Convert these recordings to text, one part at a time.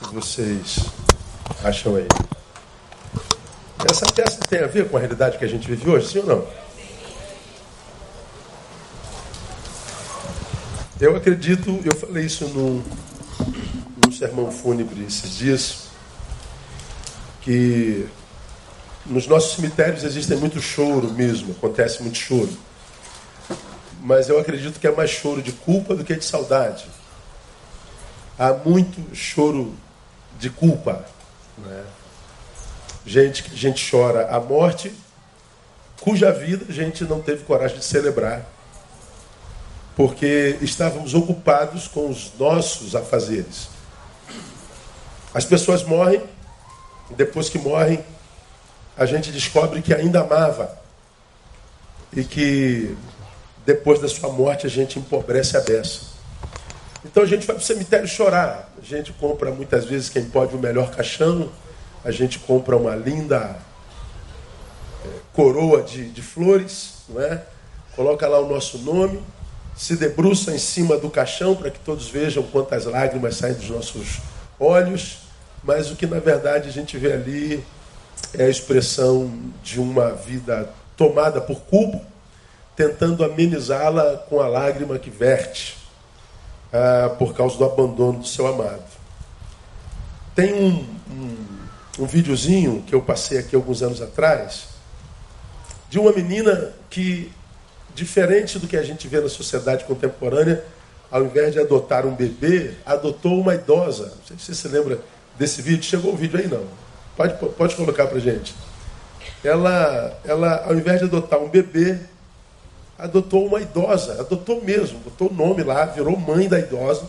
se vocês acham aí. Essa peça tem a ver com a realidade que a gente vive hoje, sim ou não? Eu acredito, eu falei isso num, num sermão fúnebre esses dias, que nos nossos cemitérios existem muito choro mesmo, acontece muito choro. Mas eu acredito que é mais choro de culpa do que de saudade. Há muito choro de culpa. Né? Gente que a gente chora a morte, cuja vida a gente não teve coragem de celebrar, porque estávamos ocupados com os nossos afazeres. As pessoas morrem, depois que morrem, a gente descobre que ainda amava e que depois da sua morte a gente empobrece a beça. Então a gente vai para o cemitério chorar. A gente compra muitas vezes quem pode o melhor caixão, a gente compra uma linda é, coroa de, de flores, não é? coloca lá o nosso nome, se debruça em cima do caixão para que todos vejam quantas lágrimas saem dos nossos olhos, mas o que na verdade a gente vê ali é a expressão de uma vida tomada por culpa, tentando amenizá-la com a lágrima que verte ah, por causa do abandono do seu amado. Tem um, um um videozinho que eu passei aqui alguns anos atrás, de uma menina que, diferente do que a gente vê na sociedade contemporânea, ao invés de adotar um bebê, adotou uma idosa. Não sei se você se lembra desse vídeo. Chegou o vídeo aí não? Pode, pode colocar para gente. Ela, ela, ao invés de adotar um bebê, adotou uma idosa. Adotou mesmo, botou o nome lá, virou mãe da idosa.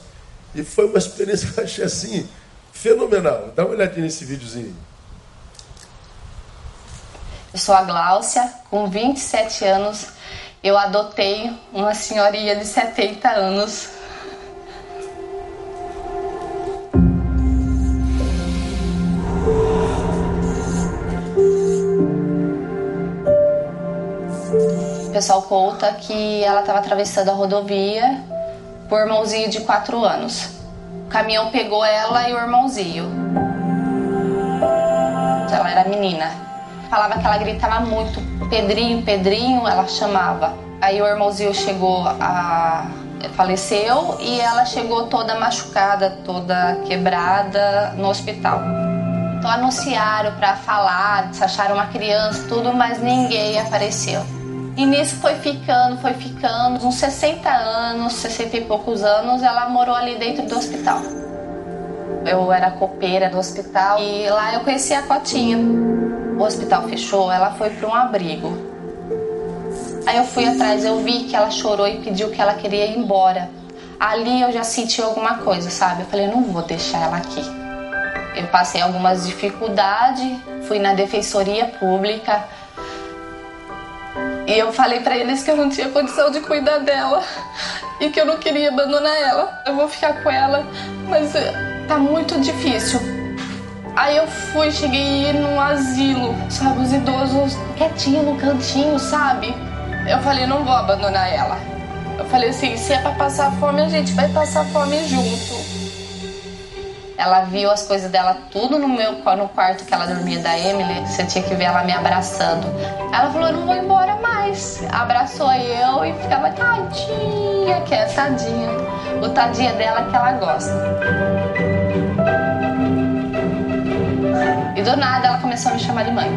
E foi uma experiência que eu achei assim Fenomenal. Dá uma olhadinha nesse videozinho. Eu sou a Gláucia, com 27 anos. Eu adotei uma senhoria de 70 anos. Pessoal conta que ela estava atravessando a rodovia por irmãozinho de 4 anos. O caminhão pegou ela e o irmãozinho. Ela era menina. Falava que ela gritava muito, Pedrinho, Pedrinho, ela chamava. Aí o irmãozinho chegou a faleceu e ela chegou toda machucada, toda quebrada no hospital. Então anunciaram para falar, acharam uma criança, tudo, mas ninguém apareceu. E nisso foi ficando, foi ficando, uns 60 anos, 60 e poucos anos, ela morou ali dentro do hospital. Eu era copeira do hospital e lá eu conheci a Cotinha. O hospital fechou, ela foi para um abrigo. Aí eu fui atrás, eu vi que ela chorou e pediu que ela queria ir embora. Ali eu já senti alguma coisa, sabe? Eu falei, não vou deixar ela aqui. Eu passei algumas dificuldades, fui na defensoria pública, e eu falei para eles que eu não tinha condição de cuidar dela e que eu não queria abandonar ela. Eu vou ficar com ela, mas eh, tá muito difícil. Aí eu fui, cheguei num asilo, sabe, os idosos quietinho no cantinho, sabe? Eu falei, não vou abandonar ela. Eu falei assim, se é pra passar fome, a gente vai passar fome junto. Ela viu as coisas dela tudo no meu no quarto que ela dormia da Emily. Você tinha que ver ela me abraçando. Ela falou: Eu não vou embora mais. Abraçou eu e ficava tadinha, que é tadinha. O tadinha dela que ela gosta. E do nada ela começou a me chamar de mãe.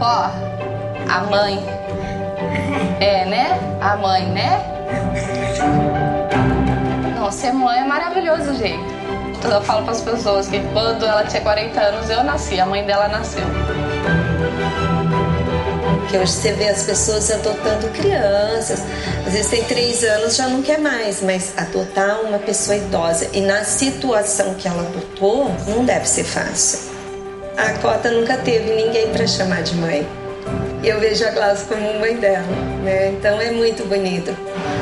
Ó, a mãe. É, né? A mãe, né? Ser mãe é maravilhoso, gente. Então, eu falo para as pessoas que quando ela tinha 40 anos eu nasci, a mãe dela nasceu. Que hoje você vê as pessoas adotando crianças, às vezes tem três anos já não quer mais, mas adotar uma pessoa idosa e na situação que ela adotou não deve ser fácil. A Cota nunca teve ninguém para chamar de mãe. E eu vejo a Glass como mãe dela, né? Então é muito bonito.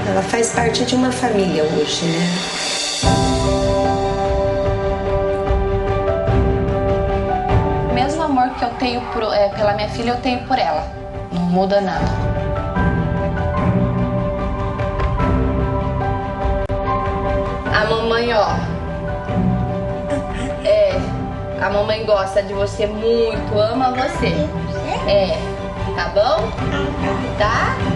Ela faz parte de uma família hoje, né? O mesmo amor que eu tenho por, é, pela minha filha, eu tenho por ela. Não muda nada. A mamãe ó. É, a mamãe gosta de você muito, ama você. É, tá bom? Tá?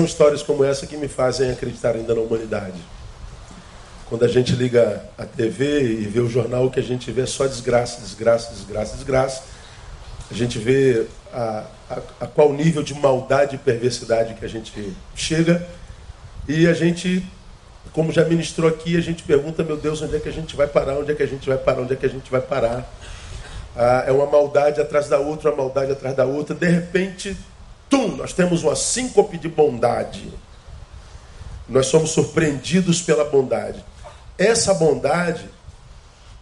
São histórias como essa que me fazem acreditar ainda na humanidade. Quando a gente liga a TV e vê o jornal, o que a gente vê é só desgraça, desgraça, desgraça, desgraça. A gente vê a, a, a qual nível de maldade e perversidade que a gente chega. E a gente, como já ministrou aqui, a gente pergunta, meu Deus, onde é que a gente vai parar? Onde é que a gente vai parar? Onde é que a gente vai parar? Ah, é uma maldade atrás da outra, uma maldade atrás da outra. De repente, tum, nós temos uma síncope de bondade. Nós somos surpreendidos pela bondade. Essa bondade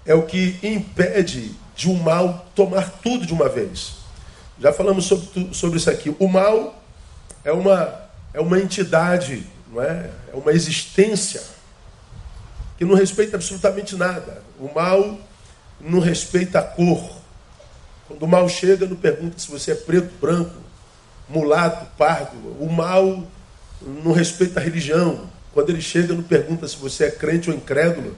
é o que impede de o um mal tomar tudo de uma vez. Já falamos sobre, sobre isso aqui. O mal é uma, é uma entidade, não é? é uma existência que não respeita absolutamente nada. O mal não respeita a cor. Quando o mal chega, não pergunta se você é preto, branco, mulato, pardo. O mal não respeita a religião. Quando ele chega, não pergunta se você é crente ou incrédulo.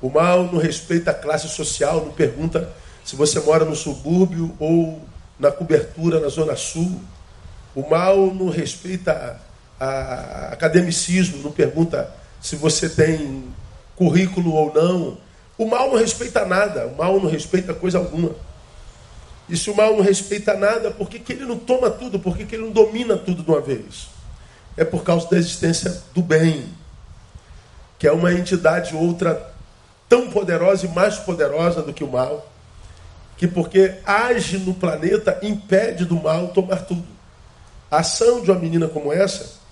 O mal não respeita a classe social, não pergunta se você mora no subúrbio ou na cobertura na zona sul. O mal não respeita a, a academicismo, não pergunta se você tem currículo ou não. O mal não respeita nada, o mal não respeita coisa alguma. E se o mal não respeita nada, por que, que ele não toma tudo? Por que, que ele não domina tudo de uma vez? É por causa da existência do bem, que é uma entidade outra tão poderosa e mais poderosa do que o mal, que porque age no planeta impede do mal tomar tudo. A ação de uma menina como essa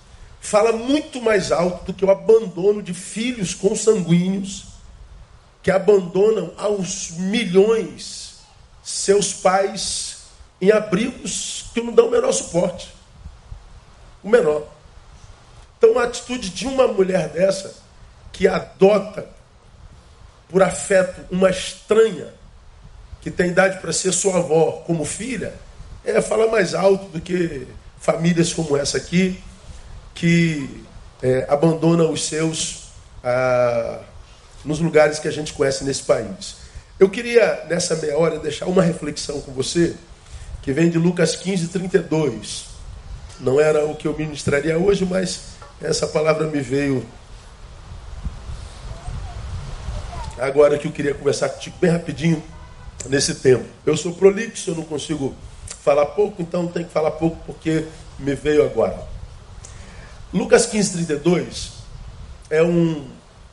fala muito mais alto do que o abandono de filhos consanguíneos que abandonam aos milhões seus pais em abrigos que não dão o menor suporte. O menor. Então, a atitude de uma mulher dessa, que adota por afeto uma estranha, que tem idade para ser sua avó como filha, é falar mais alto do que famílias como essa aqui, que é, abandonam os seus ah, nos lugares que a gente conhece nesse país. Eu queria, nessa meia hora, deixar uma reflexão com você, que vem de Lucas 15, 32. Não era o que eu ministraria hoje, mas essa palavra me veio agora que eu queria conversar contigo bem rapidinho nesse tempo. Eu sou prolixo, eu não consigo falar pouco, então tenho que falar pouco porque me veio agora. Lucas 15, 32 é um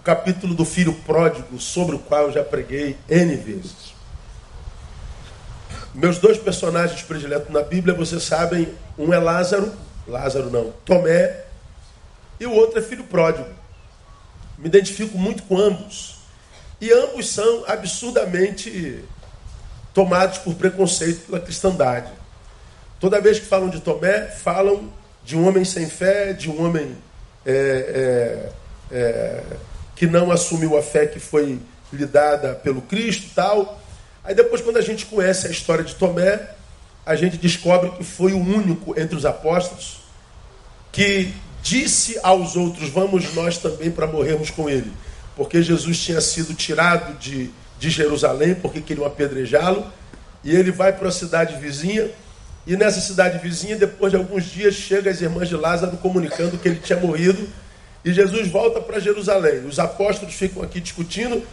capítulo do filho pródigo, sobre o qual eu já preguei N vezes. Meus dois personagens prediletos na Bíblia, vocês sabem, um é Lázaro, Lázaro não, Tomé, e o outro é filho pródigo. Me identifico muito com ambos. E ambos são absurdamente tomados por preconceito pela cristandade. Toda vez que falam de Tomé, falam de um homem sem fé, de um homem é, é, é, que não assumiu a fé que foi lhe dada pelo Cristo tal. Aí depois, quando a gente conhece a história de Tomé, a gente descobre que foi o único entre os apóstolos que disse aos outros: Vamos nós também para morrermos com ele. Porque Jesus tinha sido tirado de, de Jerusalém, porque queriam apedrejá-lo, e ele vai para a cidade vizinha. E nessa cidade vizinha, depois de alguns dias, chega as irmãs de Lázaro comunicando que ele tinha morrido e Jesus volta para Jerusalém. Os apóstolos ficam aqui discutindo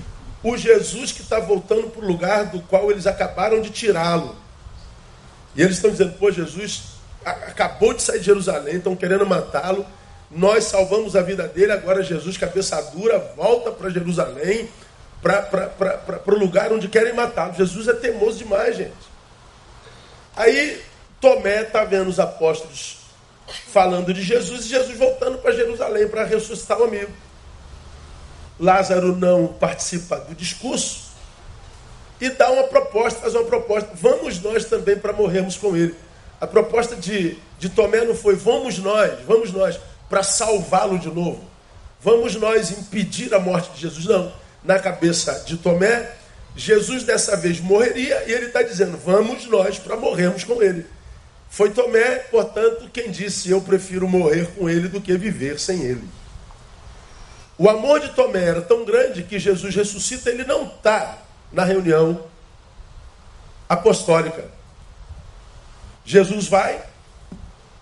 o Jesus que está voltando para o lugar do qual eles acabaram de tirá-lo. E eles estão dizendo: pô, Jesus acabou de sair de Jerusalém, estão querendo matá-lo. Nós salvamos a vida dele, agora Jesus, cabeça dura, volta para Jerusalém, para o lugar onde querem matá-lo. Jesus é teimoso demais, gente. Aí Tomé está vendo os apóstolos falando de Jesus e Jesus voltando para Jerusalém para ressuscitar o amigo. Lázaro não participa do discurso e dá uma proposta, faz uma proposta. Vamos nós também para morrermos com ele. A proposta de, de Tomé não foi vamos nós, vamos nós para salvá-lo de novo. Vamos nós impedir a morte de Jesus. Não. Na cabeça de Tomé, Jesus dessa vez morreria e ele está dizendo: vamos nós para morrermos com ele. Foi Tomé, portanto, quem disse: eu prefiro morrer com ele do que viver sem ele. O amor de Tomé era tão grande que Jesus ressuscita, ele não está na reunião apostólica. Jesus vai,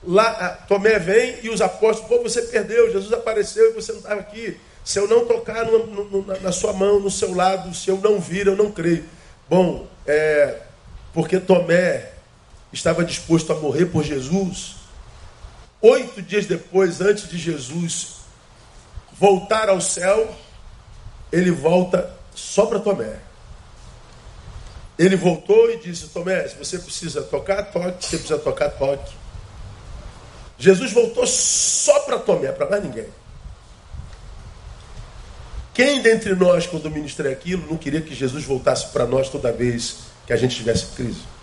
lá, Tomé vem e os apóstolos, pô, você perdeu, Jesus apareceu e você não estava aqui. Se eu não tocar no, no, na sua mão, no seu lado, se eu não vir, eu não creio. Bom, é, porque Tomé estava disposto a morrer por Jesus. Oito dias depois, antes de Jesus voltar ao céu, ele volta só para Tomé. Ele voltou e disse: Tomé, se você precisa tocar, toque. Se você precisa tocar, toque. Jesus voltou só para Tomé, para mais ninguém. Quem dentre nós, quando ministrei aquilo, não queria que Jesus voltasse para nós toda vez que a gente tivesse crise?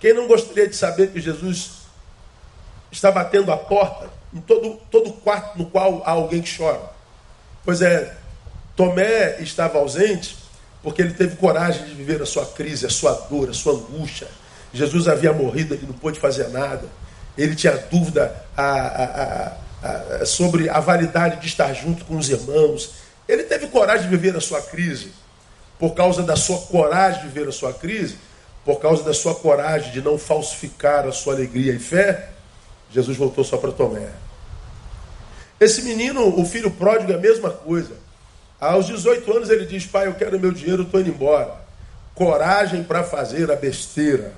Quem não gostaria de saber que Jesus está batendo a porta em todo, todo quarto no qual há alguém que chora? Pois é, Tomé estava ausente porque ele teve coragem de viver a sua crise, a sua dor, a sua angústia. Jesus havia morrido, ele não pôde fazer nada. Ele tinha dúvida a, a, a, sobre a validade de estar junto com os irmãos. Ele teve coragem de viver a sua crise. Por causa da sua coragem de viver a sua crise, por causa da sua coragem de não falsificar a sua alegria e fé, Jesus voltou só para Tomé. Esse menino, o filho pródigo, é a mesma coisa. Aos 18 anos ele diz: Pai, eu quero meu dinheiro, estou indo embora. Coragem para fazer a besteira.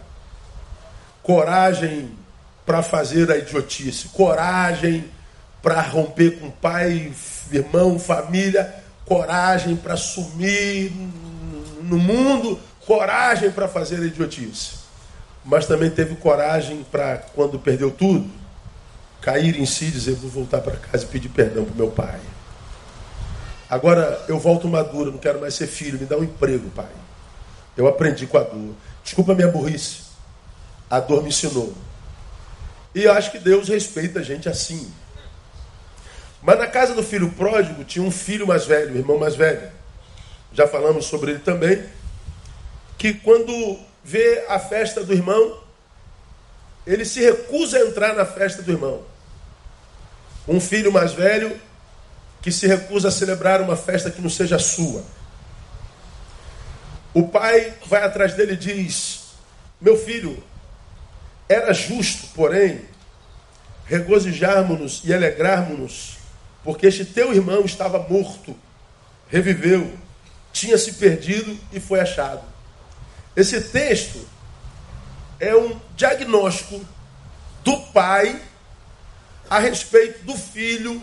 Coragem para fazer a idiotice. Coragem para romper com pai, irmão, família. Coragem para sumir no mundo. Coragem para fazer a idiotice. Mas também teve coragem para, quando perdeu tudo, cair em si e dizer: Vou voltar para casa e pedir perdão para meu pai. Agora eu volto maduro, não quero mais ser filho, me dá um emprego, pai. Eu aprendi com a dor. Desculpa a minha burrice. A dor me ensinou. E eu acho que Deus respeita a gente assim. Mas na casa do filho pródigo tinha um filho mais velho, um irmão mais velho. Já falamos sobre ele também. Que quando vê a festa do irmão, ele se recusa a entrar na festa do irmão. Um filho mais velho que se recusa a celebrar uma festa que não seja sua. O pai vai atrás dele e diz: Meu filho, era justo, porém, regozijarmos-nos e alegrarmos-nos, porque este teu irmão estava morto, reviveu, tinha se perdido e foi achado. Esse texto é um diagnóstico do pai a respeito do filho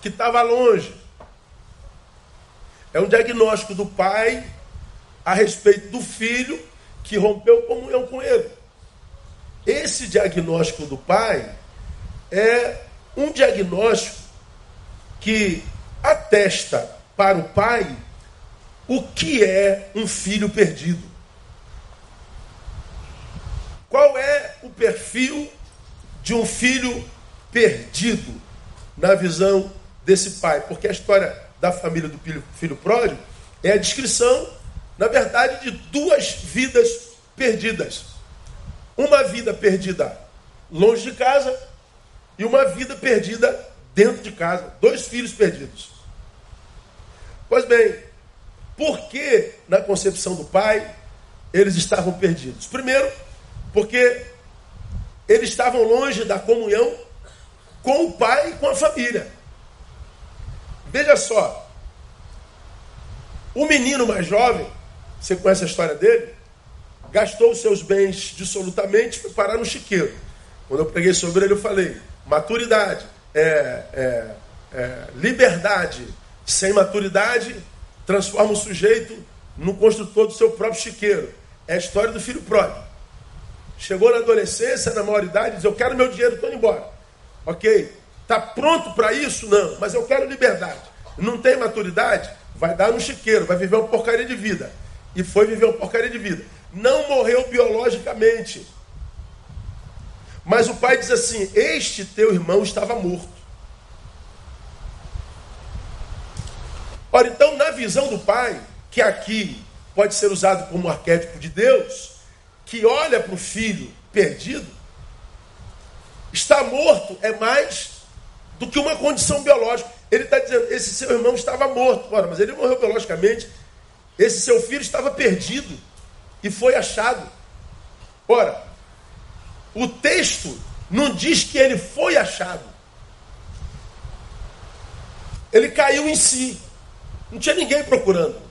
que estava longe. É um diagnóstico do pai a respeito do filho que rompeu comunhão com ele. Esse diagnóstico do pai é um diagnóstico que atesta para o pai o que é um filho perdido. Qual é o perfil de um filho perdido na visão desse pai, porque a história da família do filho, filho pródigo é a descrição, na verdade, de duas vidas perdidas. Uma vida perdida longe de casa e uma vida perdida dentro de casa. Dois filhos perdidos. Pois bem, por que na concepção do pai eles estavam perdidos? Primeiro, porque eles estavam longe da comunhão com o pai e com a família. Veja só. O menino mais jovem, você conhece a história dele? Gastou os seus bens dissolutamente para parar no chiqueiro. Quando eu preguei sobre ele, eu falei: maturidade, é, é, é, liberdade sem maturidade transforma o sujeito no construtor do seu próprio chiqueiro. É a história do filho pródigo. Chegou na adolescência, na maioridade, diz: Eu quero meu dinheiro, estou indo embora. Ok? Está pronto para isso? Não, mas eu quero liberdade. não tem maturidade, vai dar no chiqueiro, vai viver uma porcaria de vida. E foi viver uma porcaria de vida. Não morreu biologicamente. Mas o pai diz assim: Este teu irmão estava morto. Ora, então, na visão do pai, que aqui pode ser usado como arquétipo de Deus, que olha para o filho perdido, está morto é mais do que uma condição biológica. Ele está dizendo: esse seu irmão estava morto. Ora, mas ele morreu biologicamente. Esse seu filho estava perdido e foi achado. Ora, o texto não diz que ele foi achado. Ele caiu em si. Não tinha ninguém procurando.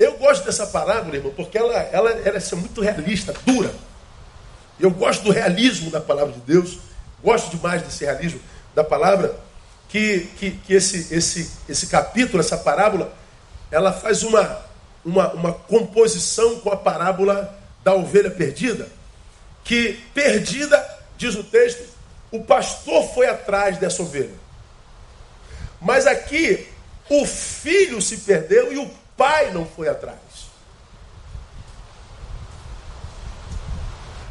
Eu gosto dessa parábola, irmão, porque ela, ela, ela é muito realista, dura. Eu gosto do realismo da palavra de Deus. Gosto demais desse realismo da palavra. Que, que, que esse, esse, esse capítulo, essa parábola, ela faz uma, uma, uma composição com a parábola da ovelha perdida. Que perdida, diz o texto, o pastor foi atrás dessa ovelha. Mas aqui o filho se perdeu e o pai não foi atrás.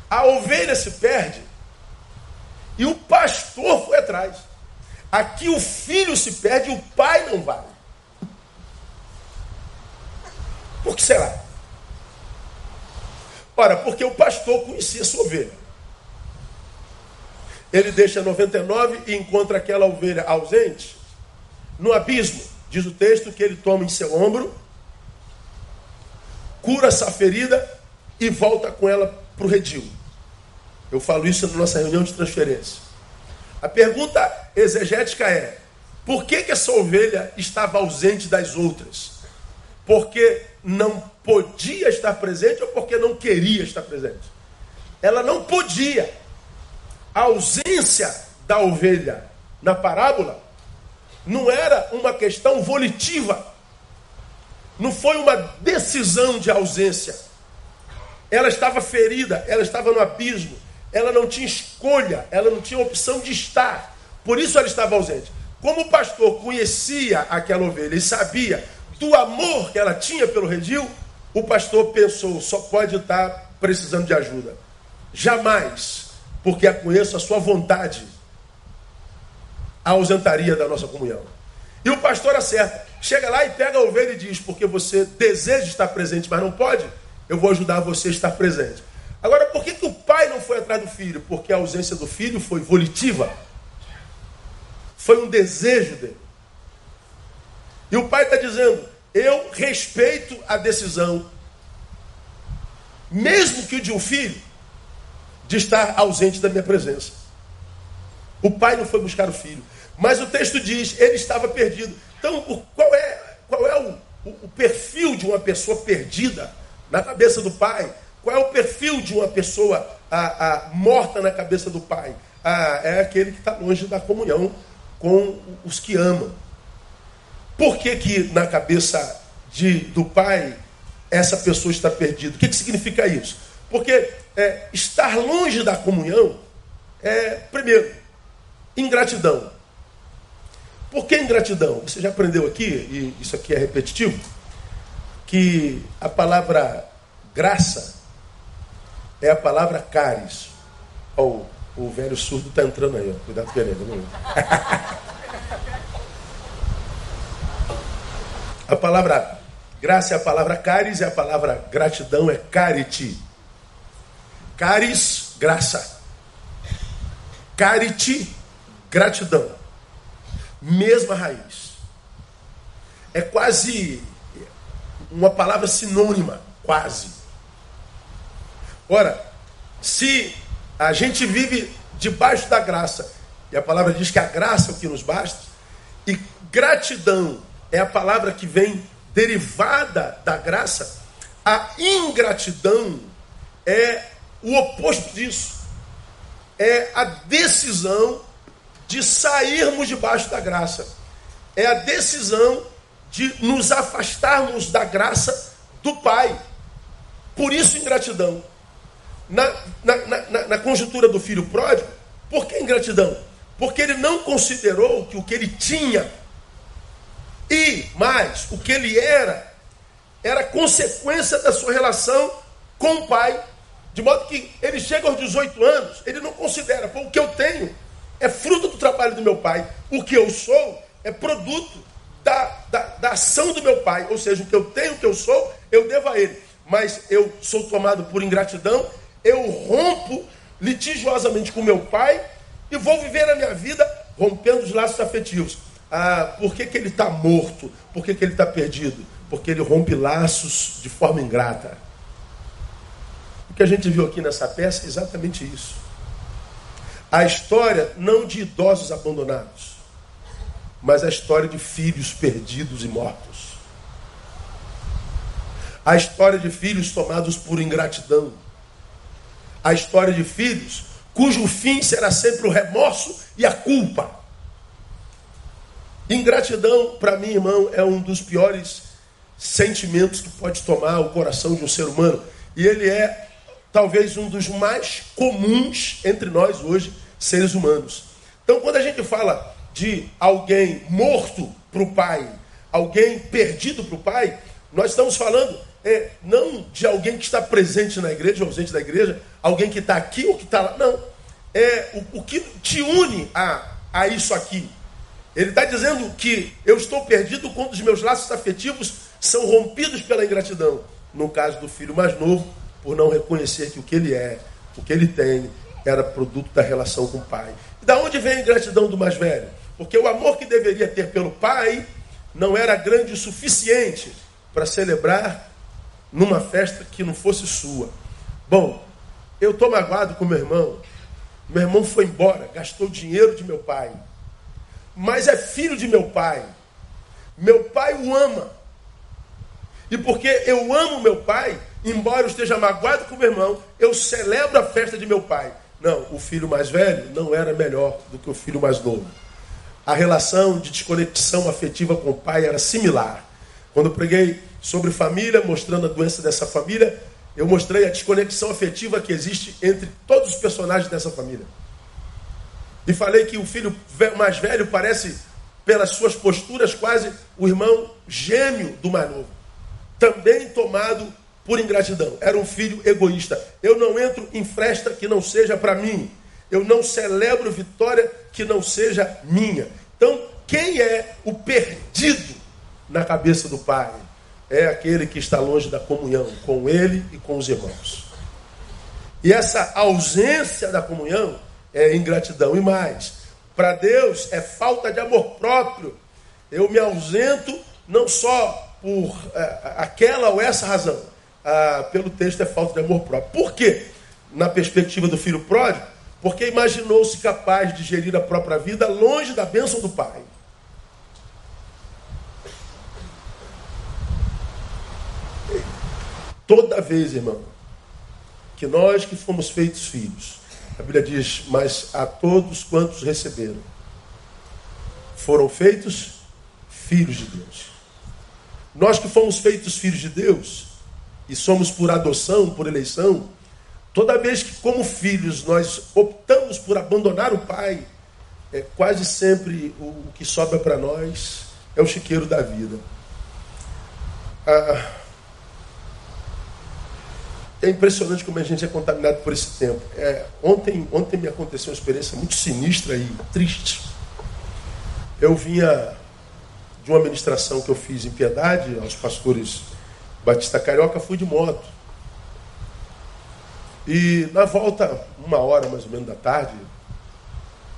A ovelha se perde e o pastor foi atrás. Aqui o filho se perde e o pai não vai. Por que será? Ora, porque o pastor conhecia sua ovelha. Ele deixa 99 e encontra aquela ovelha ausente no abismo. Diz o texto que ele toma em seu ombro, cura essa ferida e volta com ela para o redil. Eu falo isso na nossa reunião de transferência. A pergunta exegética é: por que, que essa ovelha estava ausente das outras? Porque não podia estar presente ou porque não queria estar presente? Ela não podia. A ausência da ovelha na parábola não era uma questão volitiva, não foi uma decisão de ausência. Ela estava ferida, ela estava no abismo, ela não tinha escolha, ela não tinha opção de estar, por isso ela estava ausente. Como o pastor conhecia aquela ovelha e sabia do amor que ela tinha pelo redil, o pastor pensou: só pode estar precisando de ajuda. Jamais, porque a conheço a sua vontade a ausentaria da nossa comunhão. E o pastor acerta. Chega lá e pega a ovelha e diz: Porque você deseja estar presente, mas não pode, eu vou ajudar você a estar presente. Agora, por que, que o pai não foi atrás do filho? Porque a ausência do filho foi volitiva. Foi um desejo dele. E o pai está dizendo: Eu respeito a decisão, mesmo que de um filho, de estar ausente da minha presença. O pai não foi buscar o filho. Mas o texto diz, ele estava perdido. Então, qual é, qual é o, o, o perfil de uma pessoa perdida na cabeça do pai? Qual é o perfil de uma pessoa a, a, morta na cabeça do pai? Ah, é aquele que está longe da comunhão com os que amam. Por que, que na cabeça de, do pai essa pessoa está perdida? O que, que significa isso? Porque é, estar longe da comunhão é, primeiro, ingratidão. Por que ingratidão? Você já aprendeu aqui, e isso aqui é repetitivo, que a palavra graça é a palavra caris. Oh, o velho surdo está entrando aí, ó. cuidado com ele. a palavra graça é a palavra caris, e a palavra gratidão é carite. Caris, graça. Carite, gratidão. Mesma raiz. É quase uma palavra sinônima, quase. Ora, se a gente vive debaixo da graça, e a palavra diz que a graça é o que nos basta, e gratidão é a palavra que vem derivada da graça, a ingratidão é o oposto disso. É a decisão de sairmos debaixo da graça. É a decisão de nos afastarmos da graça do Pai. Por isso, ingratidão. Na, na, na, na conjuntura do filho pródigo, por que ingratidão? Porque ele não considerou que o que ele tinha E mais, o que ele era, era consequência da sua relação com o pai. De modo que ele chega aos 18 anos, ele não considera, pô, o que eu tenho é fruto do trabalho do meu pai. O que eu sou é produto da, da, da ação do meu pai. Ou seja, o que eu tenho, o que eu sou, eu devo a ele. Mas eu sou tomado por ingratidão, eu rompo litigiosamente com meu pai e vou viver a minha vida rompendo os laços afetivos. Ah, por que, que ele está morto? Por que, que ele está perdido? Porque ele rompe laços de forma ingrata. O que a gente viu aqui nessa peça é exatamente isso. A história não de idosos abandonados, mas a história de filhos perdidos e mortos. A história de filhos tomados por ingratidão. A história de filhos cujo fim será sempre o remorso e a culpa. Ingratidão, para mim, irmão, é um dos piores sentimentos que pode tomar o coração de um ser humano. E ele é talvez um dos mais comuns entre nós hoje, seres humanos. Então, quando a gente fala de alguém morto para o pai, alguém perdido para o pai, nós estamos falando é, não de alguém que está presente na igreja, ausente da igreja, alguém que está aqui ou que está lá. Não. É o, o que te une a, a isso aqui. Ele está dizendo que eu estou perdido quando os meus laços afetivos são rompidos pela ingratidão. No caso do filho mais novo, por não reconhecer que o que ele é, o que ele tem, era produto da relação com o pai. E da onde vem a ingratidão do mais velho? Porque o amor que deveria ter pelo pai não era grande o suficiente para celebrar numa festa que não fosse sua. Bom, eu estou magoado com meu irmão. Meu irmão foi embora, gastou dinheiro de meu pai mas é filho de meu pai. Meu pai o ama. E porque eu amo meu pai, embora eu esteja magoado com meu irmão, eu celebro a festa de meu pai. Não, o filho mais velho não era melhor do que o filho mais novo. A relação de desconexão afetiva com o pai era similar. Quando preguei sobre família, mostrando a doença dessa família, eu mostrei a desconexão afetiva que existe entre todos os personagens dessa família. E falei que o filho mais velho parece, pelas suas posturas, quase o irmão gêmeo do mais novo. Também tomado por ingratidão. Era um filho egoísta. Eu não entro em festa que não seja para mim. Eu não celebro vitória que não seja minha. Então, quem é o perdido na cabeça do pai? É aquele que está longe da comunhão com ele e com os irmãos. E essa ausência da comunhão é ingratidão. E mais, para Deus é falta de amor próprio. Eu me ausento não só por é, aquela ou essa razão, ah, pelo texto é falta de amor próprio. Por quê? Na perspectiva do filho pródigo, porque imaginou-se capaz de gerir a própria vida longe da bênção do pai. Toda vez, irmão, que nós que fomos feitos filhos, a Bíblia diz: Mas a todos quantos receberam, foram feitos filhos de Deus. Nós que fomos feitos filhos de Deus, e somos por adoção, por eleição, toda vez que, como filhos, nós optamos por abandonar o Pai, é quase sempre o, que sobra para nós é o chiqueiro da vida. Ah, é impressionante como a gente é contaminado por esse tempo. É, ontem, ontem me aconteceu uma experiência muito sinistra e triste. Eu vinha de uma ministração que eu fiz em Piedade, aos pastores Batista Carioca, fui de moto. E na volta, uma hora mais ou menos da tarde,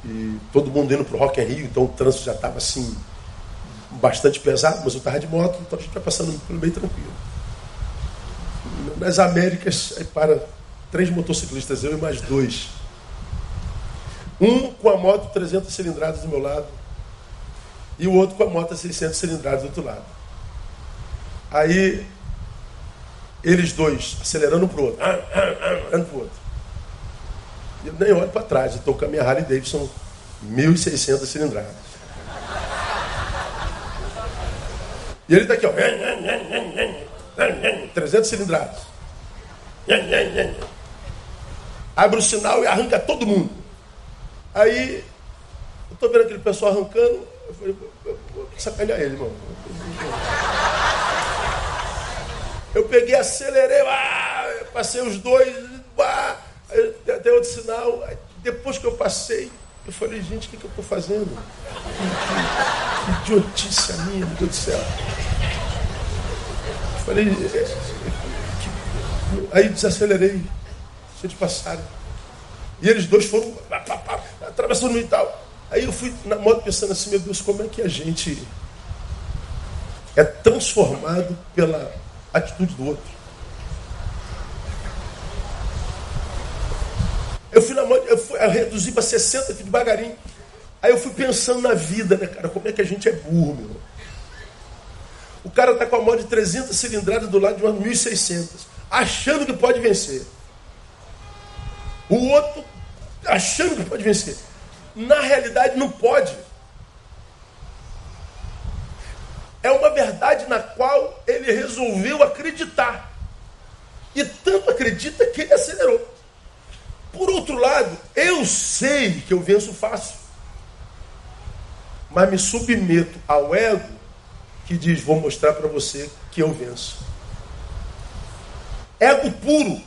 e todo mundo indo para o Rock in Rio, então o trânsito já estava assim, bastante pesado, mas eu estava de moto, então a gente vai passando pelo meio tranquilo nas Américas, aí para três motociclistas, eu e mais dois. Um com a moto 300 cilindradas do meu lado e o outro com a moto 600 cilindradas do outro lado. Aí, eles dois acelerando um para o outro, ah, ah, ah, para o outro. Eu nem olho para trás, eu estou com a minha Harley Davidson 1.600 cilindradas. E ele está aqui, ó. 300 cilindradas. Abre o sinal e arranca todo mundo. Aí, eu estou vendo aquele pessoal arrancando. Eu falei, o que sacanear ele, irmão. Eu peguei, acelerei, ah, passei os dois, ah, até outro sinal. Depois que eu passei, eu falei, gente, o que, que eu estou fazendo? Que, idiotice minha, meu Deus do céu. Eu falei, é, aí desacelerei. Eles passaram. E eles dois foram atravessando e tal. Aí eu fui na moto pensando assim, meu Deus, como é que a gente é transformado pela atitude do outro? Eu fui na moto, eu, fui, eu reduzi para 60 aqui devagarinho. Aí eu fui pensando na vida, né, cara? Como é que a gente é burro, meu irmão? O cara tá com a moto de 300 cilindradas do lado de umas 1.600, achando que pode vencer. O outro achando que pode vencer. Na realidade, não pode. É uma verdade na qual ele resolveu acreditar. E tanto acredita que ele acelerou. Por outro lado, eu sei que eu venço fácil. Mas me submeto ao ego que diz: Vou mostrar para você que eu venço. Ego puro.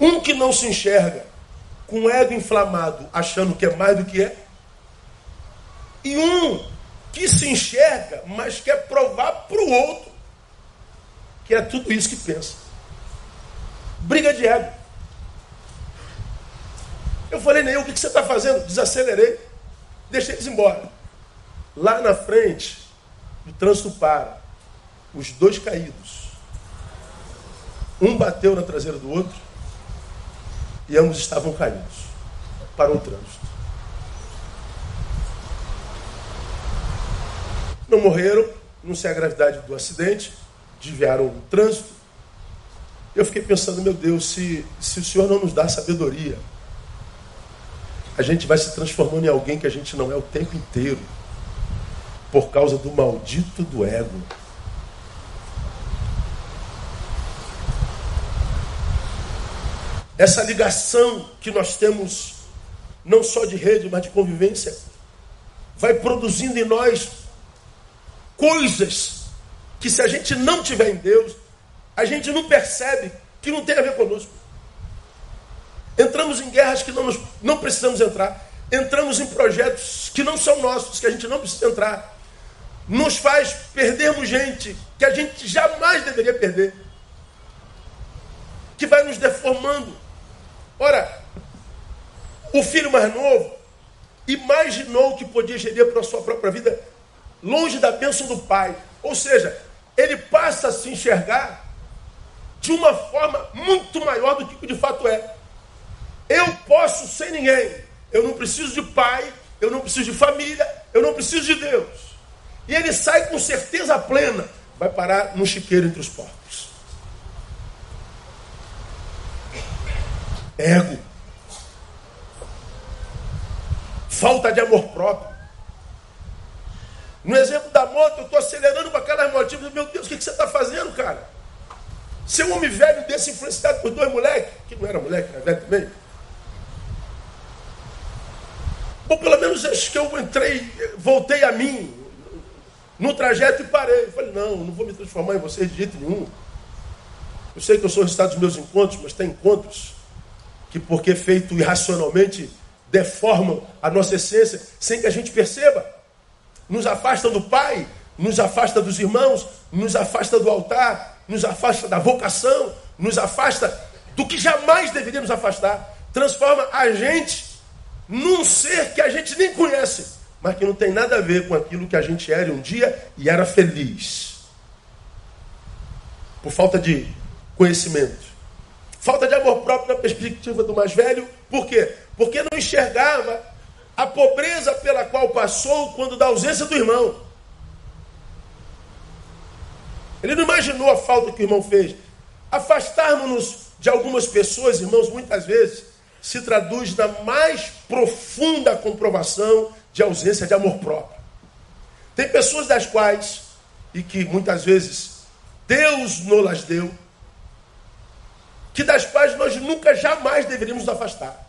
Um que não se enxerga com ego inflamado, achando que é mais do que é. E um que se enxerga, mas quer provar para o outro que é tudo isso que pensa. Briga de ego. Eu falei, Neil, o que você está fazendo? Desacelerei, deixei eles embora. Lá na frente, o trânsito para. Os dois caídos. Um bateu na traseira do outro e ambos estavam caídos. Parou o trânsito. Não morreram, não sei a gravidade do acidente, desviaram o trânsito. Eu fiquei pensando, meu Deus, se, se o Senhor não nos dá sabedoria, a gente vai se transformando em alguém que a gente não é o tempo inteiro, por causa do maldito do ego. Essa ligação que nós temos, não só de rede, mas de convivência, vai produzindo em nós coisas que se a gente não tiver em Deus, a gente não percebe que não tem a ver conosco. Entramos em guerras que não, não precisamos entrar. Entramos em projetos que não são nossos, que a gente não precisa entrar. Nos faz perdermos gente que a gente jamais deveria perder. Que vai nos deformando. Ora, o filho mais novo imaginou que podia gerir para a sua própria vida longe da bênção do pai. Ou seja, ele passa a se enxergar de uma forma muito maior do que de fato é. Eu posso sem ninguém. Eu não preciso de pai, eu não preciso de família, eu não preciso de Deus. E ele sai com certeza plena, vai parar no chiqueiro entre os porcos. Ego. Falta de amor próprio. No exemplo da moto, eu estou acelerando com aquelas motinhas. Meu Deus, o que, você está fazendo, cara? Ser um homem velho desse influenciado por dois moleques, que não era moleque, era velho também. Ou pelo menos acho que eu entrei, voltei a mim no trajeto e parei. Eu falei, não, não vou me transformar em você de jeito nenhum. Eu sei que eu sou o resultado dos meus encontros, mas tem encontros que, porque feito irracionalmente, deformam a nossa essência sem que a gente perceba nos afasta do Pai, nos afasta dos irmãos, nos afasta do altar, nos afasta da vocação, nos afasta do que jamais deveríamos afastar. Transforma a gente num ser que a gente nem conhece, mas que não tem nada a ver com aquilo que a gente era um dia e era feliz. Por falta de conhecimento. Falta de amor próprio na perspectiva do mais velho. Por quê? Porque não enxergava a pobreza pela qual passou quando da ausência do irmão. Ele não imaginou a falta que o irmão fez. Afastarmos-nos de algumas pessoas, irmãos, muitas vezes se traduz na mais profunda comprovação de ausência de amor próprio. Tem pessoas das quais, e que muitas vezes Deus nos las deu, que das quais nós nunca jamais deveríamos nos afastar.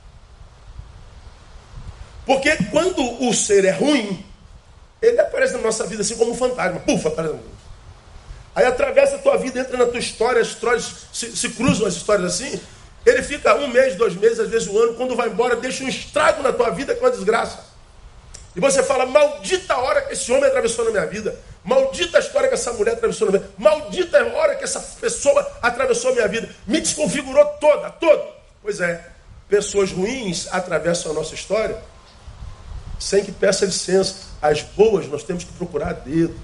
Porque quando o ser é ruim, ele aparece na nossa vida assim como um fantasma. Puf, aparece. Aí atravessa a tua vida, entra na tua história, as histórias se, se cruzam as histórias assim. Ele fica um mês, dois meses, às vezes um ano, quando vai embora, deixa um estrago na tua vida que é uma desgraça. E você fala, maldita hora que esse homem atravessou na minha vida. Maldita a história que essa mulher atravessou na minha vida. Maldita a hora que essa pessoa atravessou a minha vida. Me desconfigurou toda, toda. Pois é, pessoas ruins atravessam a nossa história sem que peça licença. As boas nós temos que procurar dedo,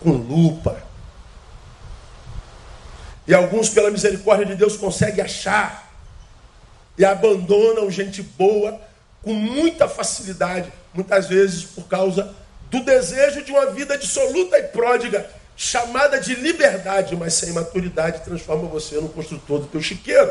com lupa. E alguns, pela misericórdia de Deus, conseguem achar e abandonam gente boa com muita facilidade, muitas vezes por causa do desejo de uma vida dissoluta e pródiga, chamada de liberdade, mas sem maturidade, transforma você no construtor do teu chiqueiro.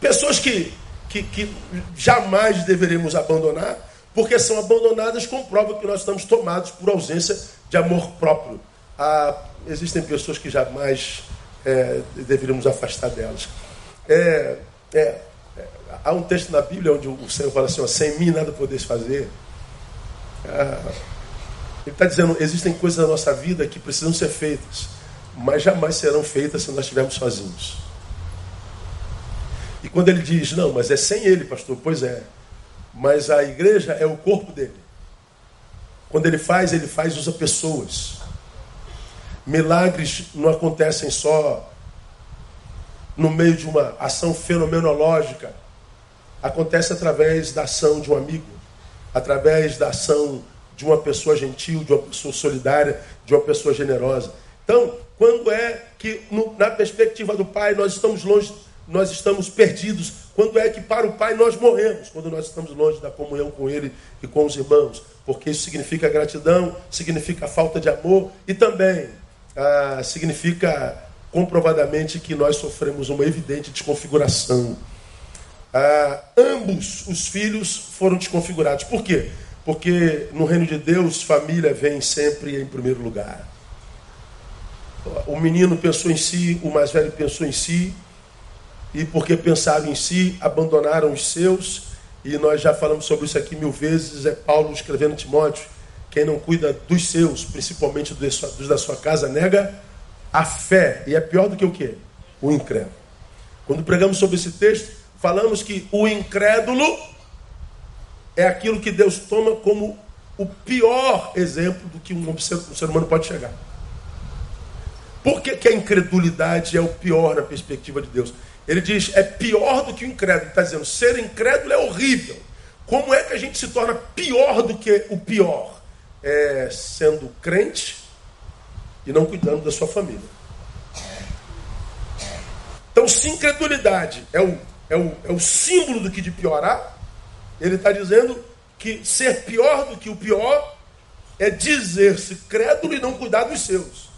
Pessoas que, que, que jamais deveríamos abandonar, porque são abandonadas com prova que nós estamos tomados por ausência de amor próprio. Ah, existem pessoas que jamais é, deveríamos afastar delas. É, é, é, há um texto na Bíblia onde o Senhor fala assim: ó, sem mim nada podeis fazer. Ah, ele está dizendo: existem coisas na nossa vida que precisam ser feitas, mas jamais serão feitas se nós estivermos sozinhos. E quando ele diz: não, mas é sem ele, pastor, pois é, mas a igreja é o corpo dele. Quando ele faz, ele faz, usa pessoas. Milagres não acontecem só no meio de uma ação fenomenológica. Acontece através da ação de um amigo, através da ação de uma pessoa gentil, de uma pessoa solidária, de uma pessoa generosa. Então, quando é que, no, na perspectiva do Pai, nós estamos longe, nós estamos perdidos? Quando é que para o Pai nós morremos? Quando nós estamos longe da comunhão com Ele e com os irmãos. Porque isso significa gratidão, significa falta de amor e também ah, significa comprovadamente que nós sofremos uma evidente desconfiguração. Ah, ambos os filhos foram desconfigurados. Por quê? Porque no reino de Deus, família vem sempre em primeiro lugar. O menino pensou em si, o mais velho pensou em si, e porque pensaram em si, abandonaram os seus, e nós já falamos sobre isso aqui mil vezes. É Paulo escrevendo Timóteo quem não cuida dos seus, principalmente dos da sua casa, nega a fé. E é pior do que o quê? O incrédulo. Quando pregamos sobre esse texto, falamos que o incrédulo é aquilo que Deus toma como o pior exemplo do que um ser, um humano pode chegar. Por que, que, a incredulidade é o pior na perspectiva de Deus? Ele diz, é pior do que o incrédulo. Está dizendo, ser incrédulo é horrível. Como é que a gente se torna pior do que o pior? é, sendo crente e não cuidando da sua família. Então, se incredulidade é o, é o, é o símbolo do que de piorar, ele está dizendo que ser pior do que o pior é dizer-se crédulo e não cuidar dos seus.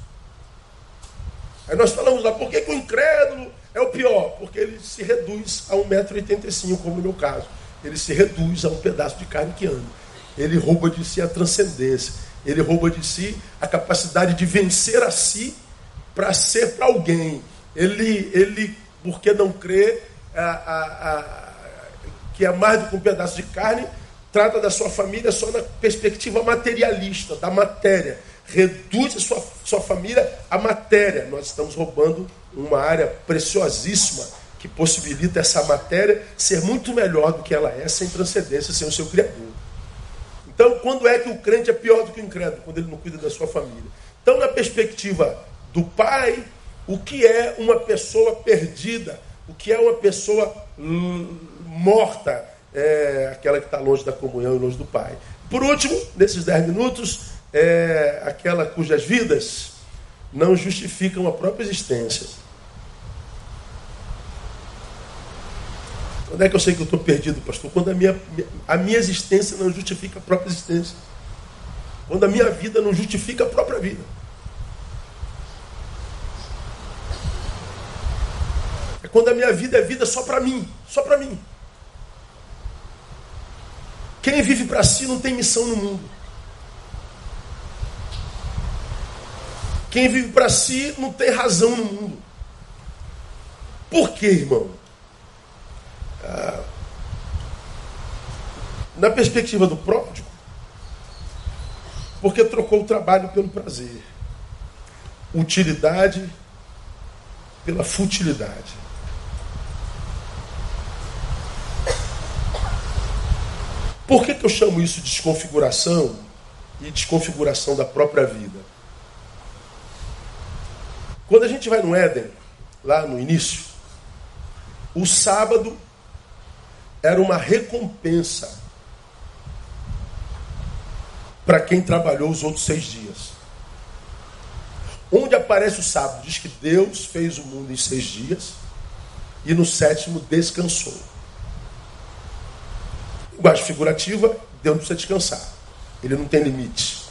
Aí nós falamos lá, por que, que o incrédulo é o pior? Porque ele se reduz a 1,85m, como no meu caso. Ele se reduz a um pedaço de carne que anda ele rouba de si a transcendência, ele rouba de si a capacidade de vencer a si para ser para alguém. Ele, ele, porque não crê a, a, a, que é mais do que um pedaço de carne, trata da sua família só na perspectiva materialista, da matéria. Reduz a sua, sua família à matéria. Nós estamos roubando uma área preciosíssima que possibilita essa matéria ser muito melhor do que ela é, sem transcendência, sem o seu Criador. Então, quando é que o crente é pior do que o incrédulo? Quando ele não cuida da sua família. Então, na perspectiva do pai, o que é uma pessoa perdida? O que é uma pessoa morta? É aquela que está longe da comunhão e longe do pai. Por último, nesses dez minutos, é aquela cujas vidas não justificam a própria existência. Quando é que eu sei que eu estou perdido, pastor? Quando a minha, a minha existência não justifica a própria existência. Quando a minha vida não justifica a própria vida. Quando a minha vida é vida só para mim. Só para mim. Quem vive para si não tem missão no mundo. Quem vive para si não tem razão no mundo. Por quê, irmão? Na perspectiva do pródigo, porque trocou o trabalho pelo prazer, utilidade pela futilidade. Por que, que eu chamo isso de desconfiguração e desconfiguração da própria vida? Quando a gente vai no Éden, lá no início, o sábado era uma recompensa para quem trabalhou os outros seis dias. Onde aparece o sábado? Diz que Deus fez o mundo em seis dias e no sétimo descansou. Linguagem figurativa, Deus não precisa descansar. Ele não tem limite.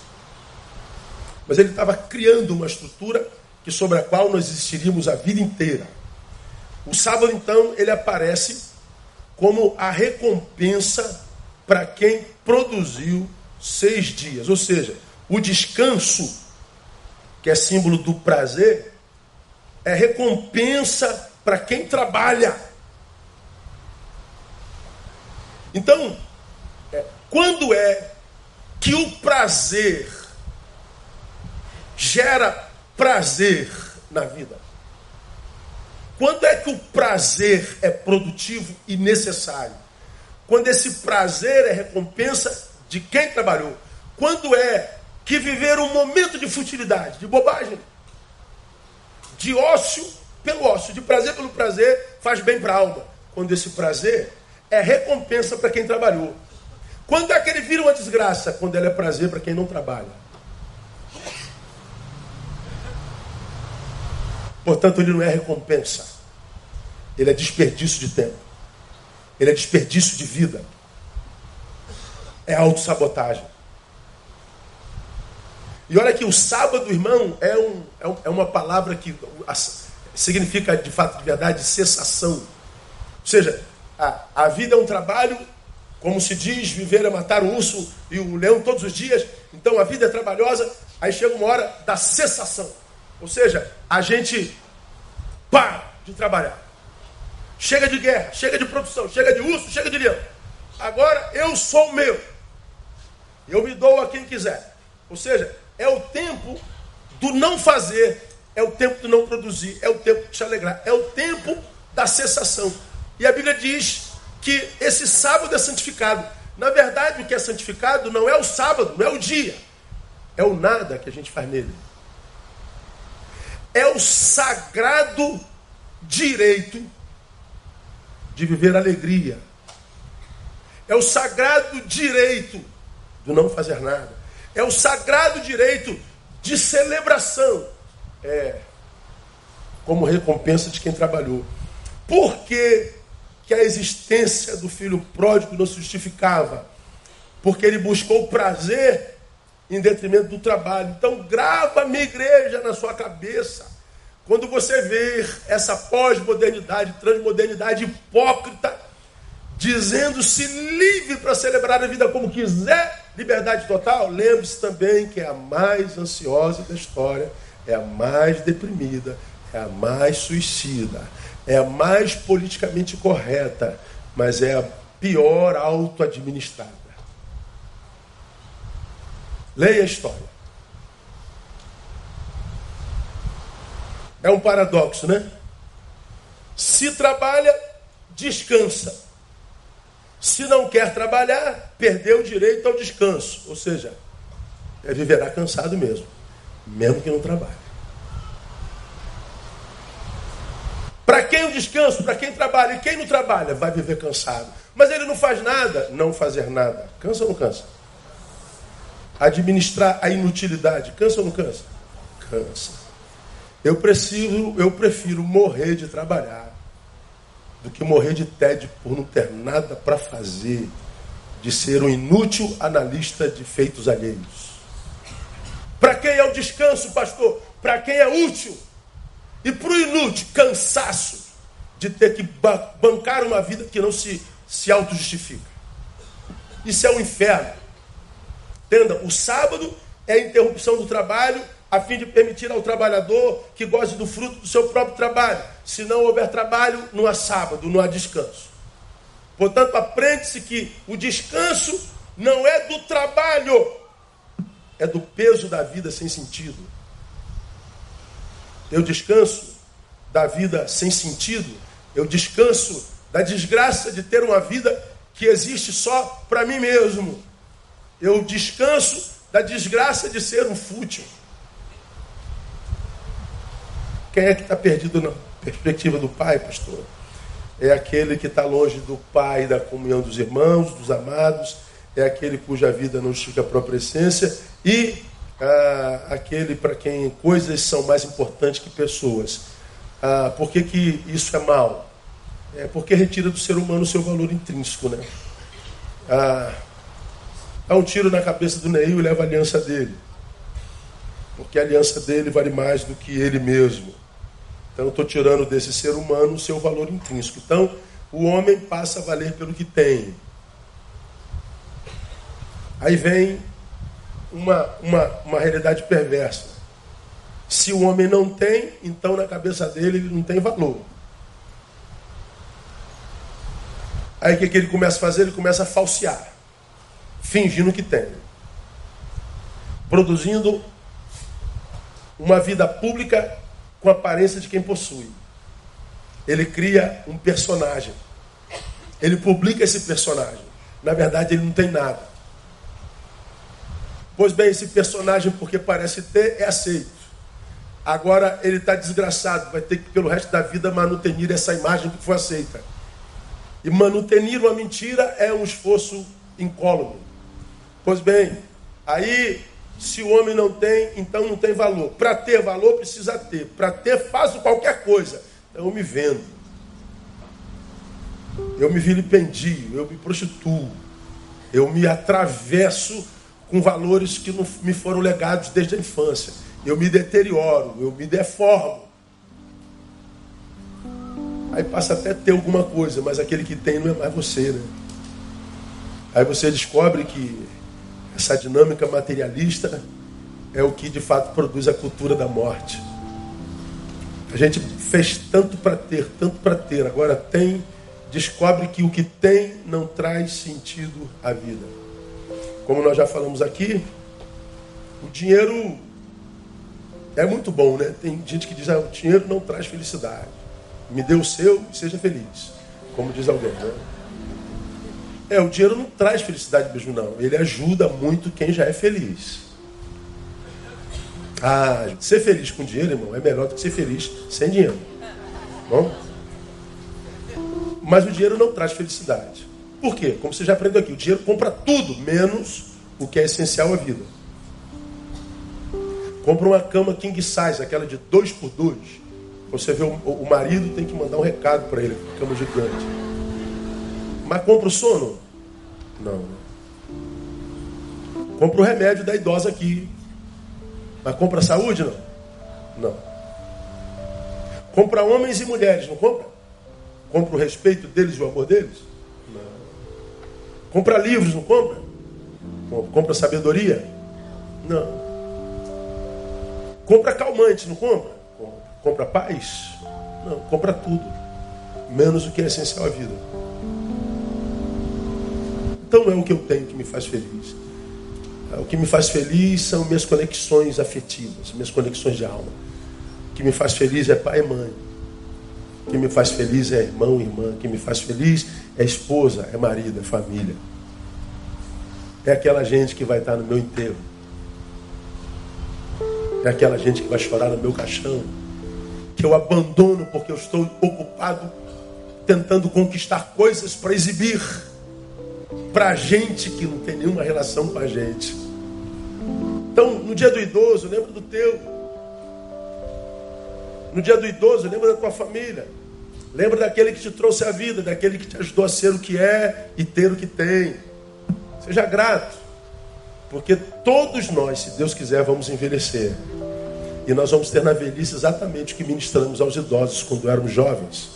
Mas ele estava criando uma estrutura que sobre a qual nós existiríamos a vida inteira. O sábado, então, ele aparece como a recompensa para quem produziu seis dias. Ou seja, o descanso, que é símbolo do prazer, é recompensa para quem trabalha. Então, é, quando é que o prazer gera prazer na vida? Quando é que o prazer é produtivo e necessário? Quando esse prazer é recompensa de quem trabalhou. Quando é que viver um momento de futilidade, de bobagem, de ócio pelo ócio, de prazer pelo prazer, faz bem para a alma. Quando esse prazer é recompensa para quem trabalhou. Quando é que ele vira uma desgraça? Quando ele é prazer para quem não trabalha. Portanto, ele não é recompensa. Ele é desperdício de tempo. Ele é desperdício de vida. É autossabotagem. E olha que o sábado, irmão, é, um, é, é uma palavra que significa, de fato, de verdade, cessação. Ou seja, a, a vida é um trabalho, como se diz, viver é matar o urso e o leão todos os dias. Então a vida é trabalhosa, aí chega uma hora da cessação. Ou seja, a gente para de trabalhar. Chega de guerra, chega de produção, chega de urso, chega de leão. Agora eu sou o meu. Eu me dou a quem quiser. Ou seja, é o tempo do não fazer, é o tempo do não produzir, é o tempo de se alegrar, é o tempo da cessação. E a Bíblia diz que esse sábado é santificado. Na verdade, o que é santificado não é o sábado, não é o dia, é o nada que a gente faz nele é o sagrado direito de viver alegria. É o sagrado direito do não fazer nada. É o sagrado direito de celebração. É como recompensa de quem trabalhou. Por que, a existência do filho pródigo não se justificava? Porque ele buscou prazer em detrimento do trabalho. Então, grava minha igreja na sua cabeça. Quando você ver essa pós-modernidade, transmodernidade hipócrita, dizendo-se livre para celebrar a vida como quiser, liberdade total, lembre-se também que é a mais ansiosa da história, é a mais deprimida, é a mais suicida, é a mais politicamente correta, mas é a pior auto-administrada. Leia a história. É um paradoxo, né? Se trabalha, descansa. Se não quer trabalhar, perdeu o direito ao descanso. Ou seja, é viverá cansado mesmo, mesmo que não trabalhe. Para quem o descanso? Para quem trabalha. E quem não trabalha? Vai viver cansado. Mas ele não faz nada? Não fazer nada. Cansa ou não cansa? administrar a inutilidade. Cansa ou não cansa? Cansa. Eu preciso, eu prefiro morrer de trabalhar do que morrer de tédio por não ter nada para fazer, de ser um inútil analista de feitos alheios. Para quem é o descanso, pastor? Para quem é útil? E para o inútil, cansaço de ter que bancar uma vida que não se, se auto-justifica. Isso é um inferno. Entenda, o sábado é a interrupção do trabalho a fim de permitir ao trabalhador que goze do fruto do seu próprio trabalho. Se não houver trabalho, não há sábado, não há descanso. Portanto, aprende-se que o descanso não é do trabalho, é do peso da vida sem sentido. Eu descanso da vida sem sentido, eu descanso da desgraça de ter uma vida que existe só para mim mesmo. Eu descanso da desgraça de ser um fútil. Quem é que está perdido na perspectiva do Pai, pastor? É aquele que está longe do Pai, da comunhão dos irmãos, dos amados, é aquele cuja vida não justifica a própria essência e ah, aquele para quem coisas são mais importantes que pessoas. Ah, por que, que isso é mal? É porque retira do ser humano o seu valor intrínseco. Né? Ah, dá um tiro na cabeça do Neil e leva a aliança dele. Porque a aliança dele vale mais do que ele mesmo. Então estou tirando desse ser humano o seu valor intrínseco. Então o homem passa a valer pelo que tem. Aí vem uma, uma, uma realidade perversa. Se o homem não tem, então na cabeça dele ele não tem valor. Aí o que, que ele começa a fazer? Ele começa a falsear, fingindo que tem, produzindo uma vida pública com a aparência de quem possui. Ele cria um personagem. Ele publica esse personagem. Na verdade, ele não tem nada. Pois bem, esse personagem, porque parece ter, é aceito. Agora ele está desgraçado, vai ter que, pelo resto da vida, manutenir essa imagem que foi aceita. E manutenir uma mentira é um esforço incólume. Pois bem, aí, se o homem não tem, então não tem valor. Para ter valor, precisa ter. Para ter, faço qualquer coisa. Então eu me vendo. Eu me vilipendio, eu me prostituo. Eu me atravesso com valores que não me foram legados desde a infância. Eu me deterioro, eu me deformo. Aí passa até ter alguma coisa, mas aquele que tem não é mais você, né? Aí você descobre que essa dinâmica materialista é o que de fato produz a cultura da morte. A gente fez tanto para ter, tanto para ter, agora tem, descobre que o que tem não traz sentido à vida. Como nós já falamos aqui, o dinheiro é muito bom, né? Tem gente que diz, ah, o dinheiro não traz felicidade. Me dê o seu e seja feliz. Como diz alguém, né? É, o dinheiro não traz felicidade mesmo, não. Ele ajuda muito quem já é feliz. Ah, ser feliz com dinheiro, irmão, é melhor do que ser feliz sem dinheiro. Bom? Mas o dinheiro não traz felicidade. Por quê? Como você já aprendeu aqui, o dinheiro compra tudo, menos o que é essencial à vida. Compra uma cama king size, aquela de dois por dois. Você vê o, o marido tem que mandar um recado para ele, cama gigante. Mas compra o sono? Não. Compra o remédio da idosa aqui. Mas compra a saúde? Não. Não. Compra homens e mulheres, não compra? Compra o respeito deles e o amor deles? Compra livros, não compra? Compra sabedoria? Não. Compra calmante, não compra? Compra paz? Não, compra tudo. Menos o que é essencial à vida. Então é o que eu tenho que me faz feliz. É, o que me faz feliz são minhas conexões afetivas, minhas conexões de alma. O que me faz feliz é pai e mãe. O que me faz feliz é irmão e irmã. O que me faz feliz é esposa, é marido, é família. É aquela gente que vai estar no meu enterro. É aquela gente que vai chorar no meu caixão. Que eu abandono porque eu estou ocupado tentando conquistar coisas para exibir para gente que não tem nenhuma relação com a gente. Então, no dia do idoso, lembra do teu. No dia do idoso, lembra da tua família. Lembra daquele que te trouxe a vida, daquele que te ajudou a ser o que é e ter o que tem. Seja grato. Porque todos nós, se Deus quiser, vamos envelhecer. E nós vamos ter na velhice exatamente o que ministramos aos idosos quando éramos jovens.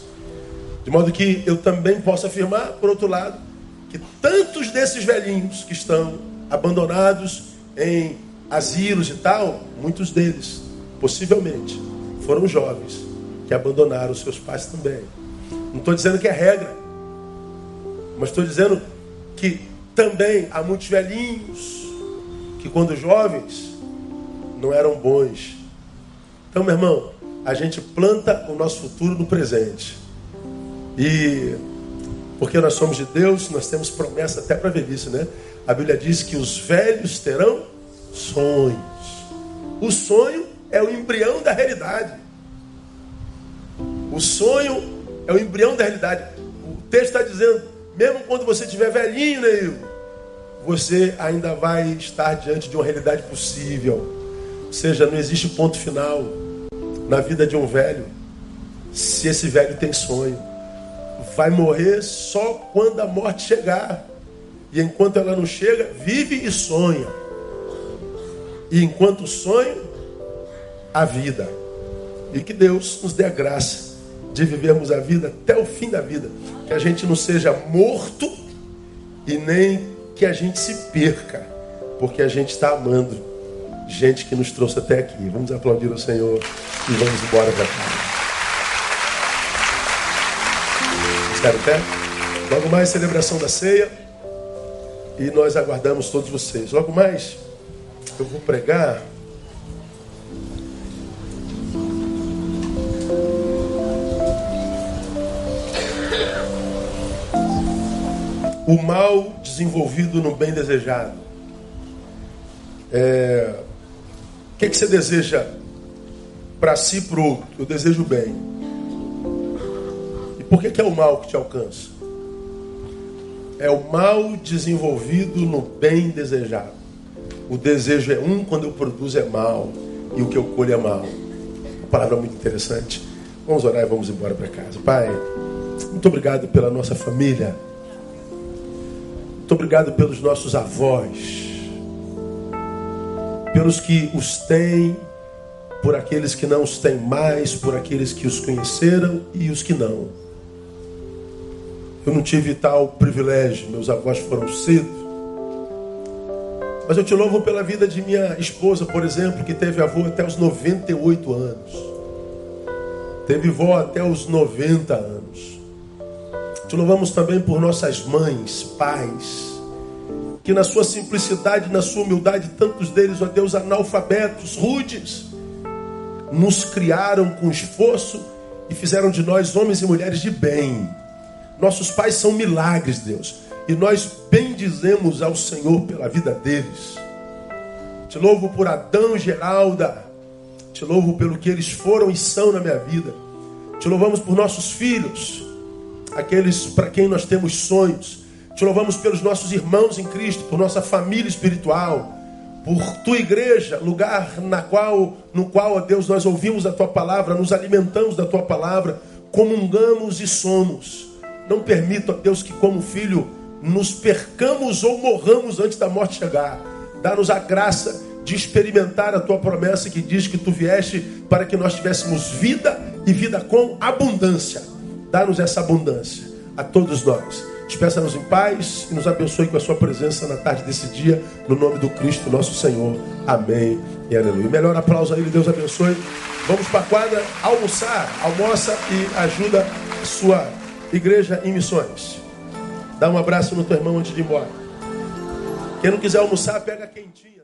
De modo que eu também posso afirmar, por outro lado, que tantos desses velhinhos que estão abandonados em asilos e tal, muitos deles, possivelmente, foram jovens que abandonaram seus pais também. Não estou dizendo que é regra, Mas estou dizendo que também há muitos velhinhos que, quando jovens, não eram bons. Então, meu irmão, a gente planta o nosso futuro no presente. E porque nós somos de Deus, nós temos promessa até para velhice, né? A Bíblia diz que os velhos terão sonhos. O sonho é o embrião da realidade. O sonho é o embrião da realidade. O texto está dizendo, mesmo quando você estiver velhinho, Neil, você ainda vai estar diante de uma realidade possível. Ou seja, não existe ponto final na vida de um velho se esse velho tem sonho. Vai morrer só quando a morte chegar. E enquanto ela não chega, vive e sonha. E enquanto sonha, a vida. E que Deus nos dê a graça de vivermos a vida até o fim da vida. Que a gente não seja morto e nem que a gente se perca, porque a gente está amando gente que nos trouxe até aqui. Vamos aplaudir o Senhor e vamos embora para em pé? Logo mais, celebração da ceia. E nós aguardamos todos vocês. Logo mais, eu vou pregar. O mal desenvolvido no bem desejado. É... O que, que você deseja para si para o outro? Eu desejo bem. E por que, que é o mal que te alcança? É o mal desenvolvido no bem desejado. O desejo é um, quando eu produzo é mal. E o que eu colho é mal. Uma palavra muito interessante. Vamos orar e vamos embora para casa. Pai, muito obrigado pela nossa família. Obrigado pelos nossos avós. Pelos que os têm, por aqueles que não os têm mais, por aqueles que os conheceram e os que não. Eu não tive tal privilégio, meus avós foram cedo. Mas eu te louvo pela vida de minha esposa, por exemplo, que teve avô até os 98 anos. Teve vó até os 90 anos. Te louvamos também por nossas mães, pais, que na sua simplicidade, na sua humildade, tantos deles, ó Deus, analfabetos, rudes, nos criaram com esforço e fizeram de nós homens e mulheres de bem. Nossos pais são milagres, Deus. E nós bendizemos ao Senhor pela vida deles. Te louvo por Adão e Geralda. Te louvo pelo que eles foram e são na minha vida. Te louvamos por nossos filhos, aqueles para quem nós temos sonhos. Te louvamos pelos nossos irmãos em Cristo, por nossa família espiritual, por tua igreja, lugar na qual, no qual, ó Deus, nós ouvimos a tua palavra, nos alimentamos da tua palavra, comungamos e somos. Não permita, Deus, que como filho nos percamos ou morramos antes da morte chegar. Dá-nos a graça de experimentar a tua promessa que diz que tu vieste para que nós tivéssemos vida e vida com abundância. Dá-nos essa abundância a todos nós. Despeça-nos em paz e nos abençoe com a sua presença na tarde desse dia, no nome do Cristo nosso Senhor. Amém e aleluia. Melhor aplauso aí, Deus abençoe. Vamos para a quadra almoçar, almoça e ajuda a sua Igreja em Missões. Dá um abraço no teu irmão antes de ir embora. Quem não quiser almoçar, pega quentinha.